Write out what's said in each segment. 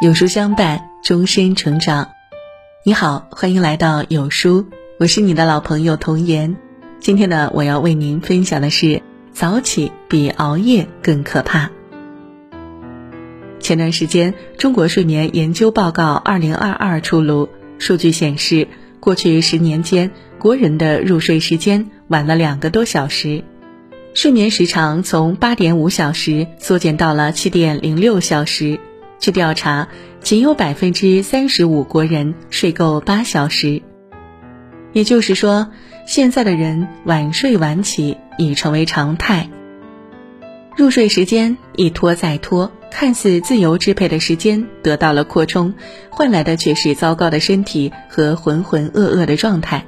有书相伴，终身成长。你好，欢迎来到有书，我是你的老朋友童言。今天呢，我要为您分享的是：早起比熬夜更可怕。前段时间，中国睡眠研究报告二零二二出炉，数据显示，过去十年间，国人的入睡时间晚了两个多小时，睡眠时长从八点五小时缩减到了七点零六小时。据调查，仅有百分之三十五国人睡够八小时，也就是说，现在的人晚睡晚起已成为常态。入睡时间一拖再拖，看似自由支配的时间得到了扩充，换来的却是糟糕的身体和浑浑噩噩的状态。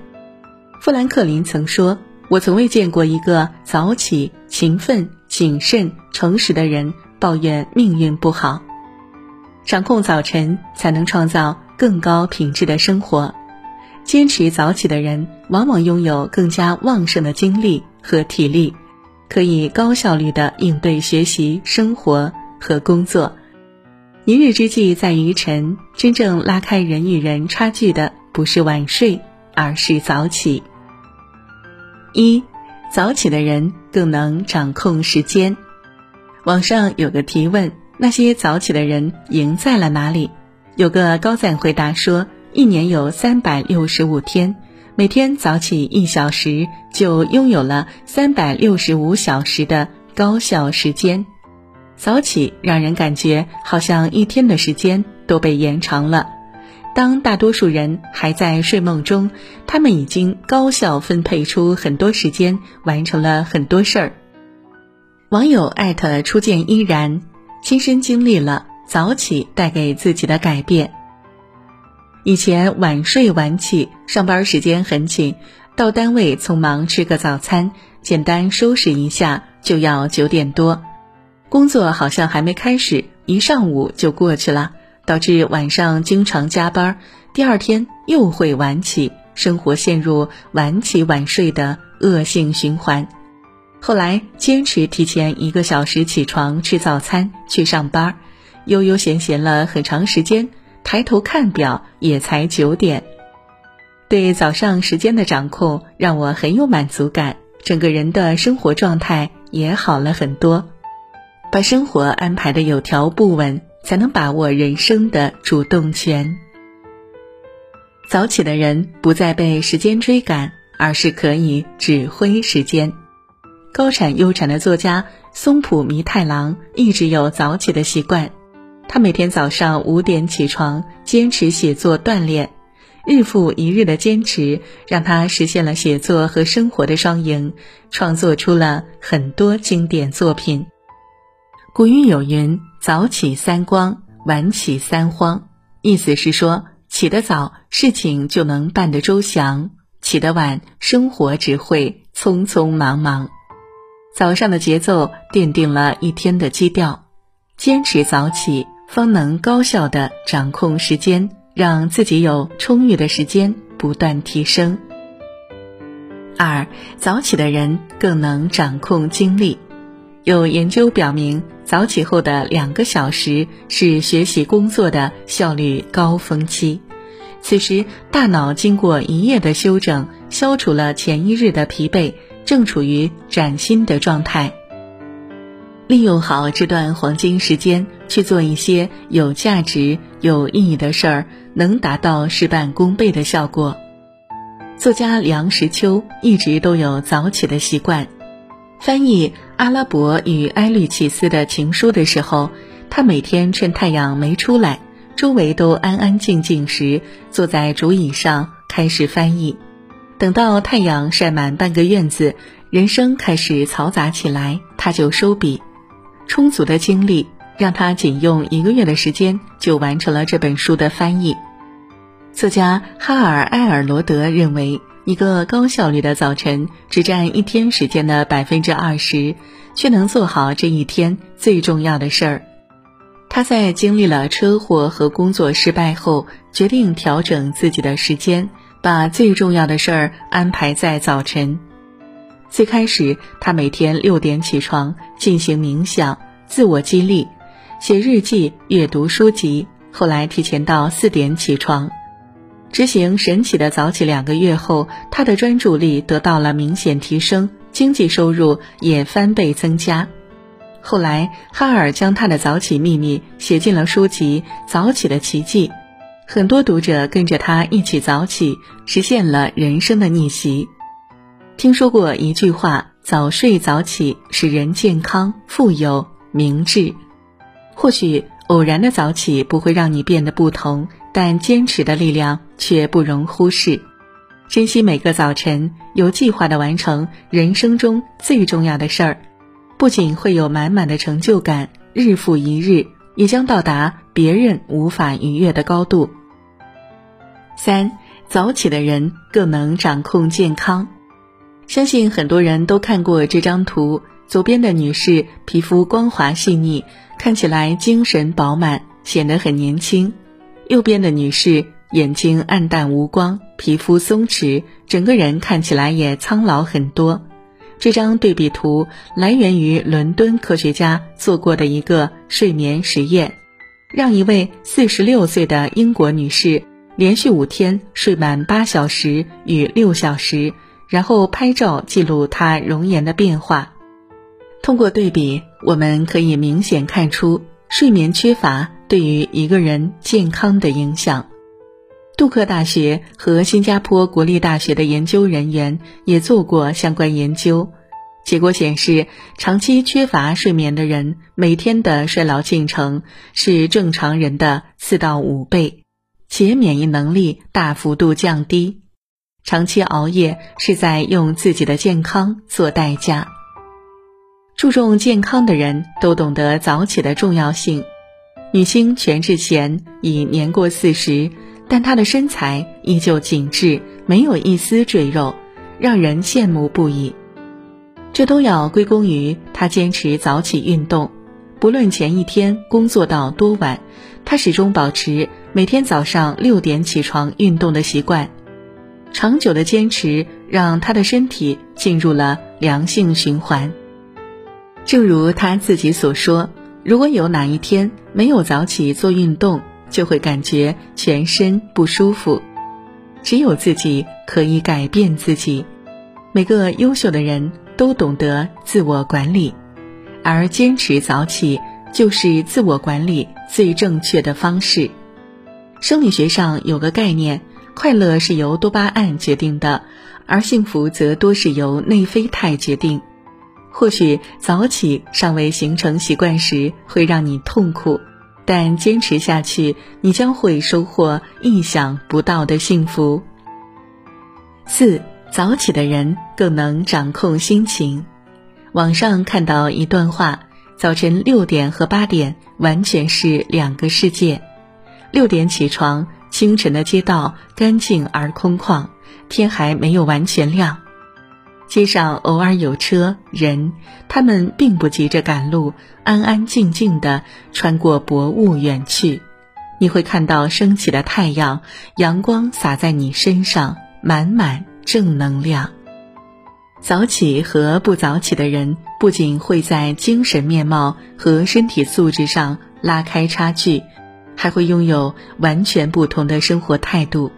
富兰克林曾说：“我从未见过一个早起、勤奋、谨慎、诚实的人抱怨命运不好。”掌控早晨，才能创造更高品质的生活。坚持早起的人，往往拥有更加旺盛的精力和体力，可以高效率的应对学习、生活和工作。一日之计在于晨，真正拉开人与人差距的，不是晚睡，而是早起。一，早起的人更能掌控时间。网上有个提问。那些早起的人赢在了哪里？有个高赞回答说：一年有三百六十五天，每天早起一小时，就拥有了三百六十五小时的高效时间。早起让人感觉好像一天的时间都被延长了。当大多数人还在睡梦中，他们已经高效分配出很多时间，完成了很多事儿。网友艾特初见依然。亲身经历了早起带给自己的改变。以前晚睡晚起，上班时间很紧，到单位匆忙吃个早餐，简单收拾一下就要九点多，工作好像还没开始，一上午就过去了，导致晚上经常加班，第二天又会晚起，生活陷入晚起晚睡的恶性循环。后来坚持提前一个小时起床吃早餐去上班，悠悠闲闲了很长时间，抬头看表也才九点。对早上时间的掌控让我很有满足感，整个人的生活状态也好了很多。把生活安排的有条不紊，才能把握人生的主动权。早起的人不再被时间追赶，而是可以指挥时间。高产优产的作家松浦弥太郎一直有早起的习惯，他每天早上五点起床，坚持写作锻炼，日复一日的坚持让他实现了写作和生活的双赢，创作出了很多经典作品。古语有云：“早起三光，晚起三慌。”意思是说，起得早，事情就能办得周详；起得晚，生活只会匆匆忙忙。早上的节奏奠定了一天的基调，坚持早起，方能高效的掌控时间，让自己有充裕的时间不断提升。二，早起的人更能掌控精力。有研究表明，早起后的两个小时是学习工作的效率高峰期，此时大脑经过一夜的休整，消除了前一日的疲惫。正处于崭新的状态，利用好这段黄金时间去做一些有价值、有意义的事儿，能达到事半功倍的效果。作家梁实秋一直都有早起的习惯，翻译阿拉伯与埃律启斯的情书的时候，他每天趁太阳没出来，周围都安安静静时，坐在竹椅上开始翻译。等到太阳晒满半个院子，人生开始嘈杂起来，他就收笔。充足的精力让他仅用一个月的时间就完成了这本书的翻译。作家哈尔埃尔罗德认为，一个高效率的早晨只占一天时间的百分之二十，却能做好这一天最重要的事儿。他在经历了车祸和工作失败后，决定调整自己的时间。把最重要的事儿安排在早晨。最开始，他每天六点起床，进行冥想、自我激励、写日记、阅读书籍，后来提前到四点起床。执行神奇的早起两个月后，他的专注力得到了明显提升，经济收入也翻倍增加。后来，哈尔将他的早起秘密写进了书籍《早起的奇迹》，很多读者跟着他一起早起，实现了人生的逆袭。听说过一句话：“早睡早起使人健康、富有、明智。”或许偶然的早起不会让你变得不同。但坚持的力量却不容忽视，珍惜每个早晨，有计划的完成人生中最重要的事儿，不仅会有满满的成就感，日复一日，也将到达别人无法逾越的高度。三早起的人更能掌控健康，相信很多人都看过这张图，左边的女士皮肤光滑细腻，看起来精神饱满，显得很年轻。右边的女士眼睛暗淡无光，皮肤松弛，整个人看起来也苍老很多。这张对比图来源于伦敦科学家做过的一个睡眠实验，让一位四十六岁的英国女士连续五天睡满八小时与六小时，然后拍照记录他容颜的变化。通过对比，我们可以明显看出睡眠缺乏。对于一个人健康的影响，杜克大学和新加坡国立大学的研究人员也做过相关研究，结果显示，长期缺乏睡眠的人每天的衰老进程是正常人的四到五倍，且免疫能力大幅度降低。长期熬夜是在用自己的健康做代价。注重健康的人都懂得早起的重要性。女星全智贤已年过四十，但她的身材依旧紧致，没有一丝赘肉，让人羡慕不已。这都要归功于她坚持早起运动，不论前一天工作到多晚，她始终保持每天早上六点起床运动的习惯。长久的坚持让他的身体进入了良性循环。正如他自己所说。如果有哪一天没有早起做运动，就会感觉全身不舒服。只有自己可以改变自己。每个优秀的人都懂得自我管理，而坚持早起就是自我管理最正确的方式。生理学上有个概念，快乐是由多巴胺决定的，而幸福则多是由内啡肽决定。或许早起尚未形成习惯时会让你痛苦，但坚持下去，你将会收获意想不到的幸福。四早起的人更能掌控心情。网上看到一段话：早晨六点和八点完全是两个世界。六点起床，清晨的街道干净而空旷，天还没有完全亮。街上偶尔有车人，他们并不急着赶路，安安静静地穿过薄雾远去。你会看到升起的太阳，阳光洒在你身上，满满正能量。早起和不早起的人，不仅会在精神面貌和身体素质上拉开差距，还会拥有完全不同的生活态度。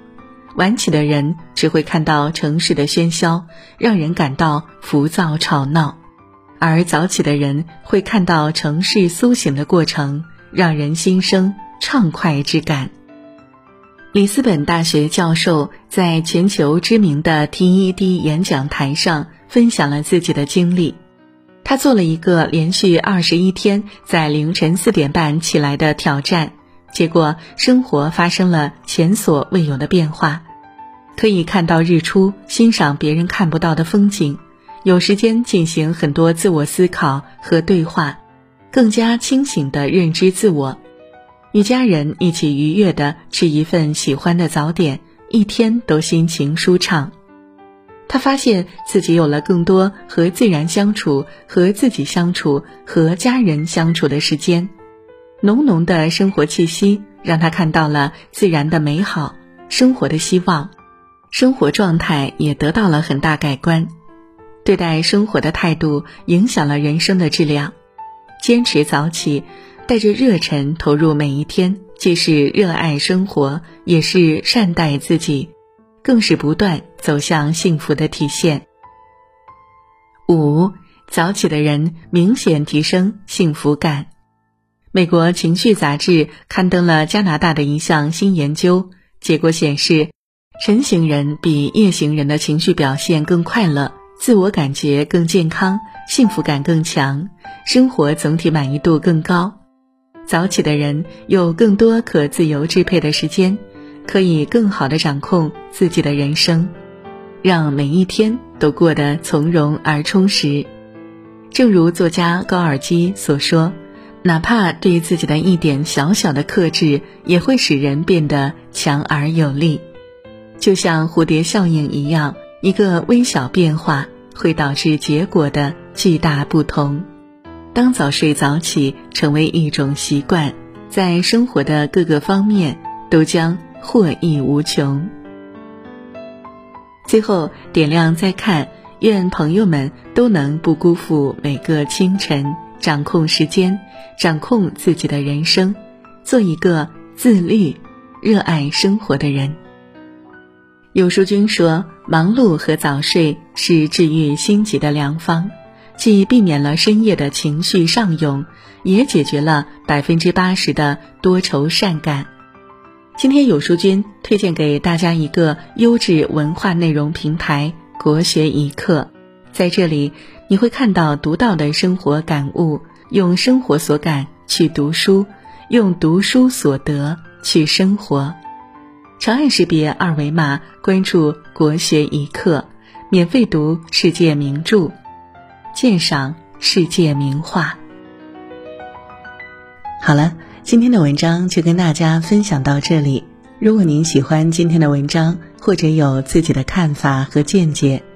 晚起的人只会看到城市的喧嚣，让人感到浮躁吵闹；而早起的人会看到城市苏醒的过程，让人心生畅快之感。里斯本大学教授在全球知名的 TED 演讲台上分享了自己的经历，他做了一个连续二十一天在凌晨四点半起来的挑战。结果，生活发生了前所未有的变化，可以看到日出，欣赏别人看不到的风景，有时间进行很多自我思考和对话，更加清醒地认知自我，与家人一起愉悦地吃一份喜欢的早点，一天都心情舒畅。他发现自己有了更多和自然相处、和自己相处、和家人相处的时间。浓浓的生活气息让他看到了自然的美好，生活的希望，生活状态也得到了很大改观。对待生活的态度影响了人生的质量。坚持早起，带着热忱投入每一天，既是热爱生活，也是善待自己，更是不断走向幸福的体现。五早起的人明显提升幸福感。美国情绪杂志刊登了加拿大的一项新研究，结果显示，晨型人比夜行人的情绪表现更快乐，自我感觉更健康，幸福感更强，生活总体满意度更高。早起的人有更多可自由支配的时间，可以更好的掌控自己的人生，让每一天都过得从容而充实。正如作家高尔基所说：“哪怕对自己的一点小小的克制，也会使人变得强而有力。就像蝴蝶效应一样，一个微小变化会导致结果的巨大不同。”当早睡早起成为一种习惯，在生活的各个方面都将获益无穷。最后点亮再看，愿朋友们都能不辜负每个清晨，掌控时间，掌控自己的人生，做一个自律、热爱生活的人。有书君说：“忙碌和早睡是治愈心急的良方。”既避免了深夜的情绪上涌，也解决了百分之八十的多愁善感。今天有书君推荐给大家一个优质文化内容平台——国学一课，在这里你会看到独到的生活感悟，用生活所感去读书，用读书所得去生活。长按识别二维码关注国学一课，免费读世界名著。鉴赏世界名画。好了，今天的文章就跟大家分享到这里。如果您喜欢今天的文章，或者有自己的看法和见解，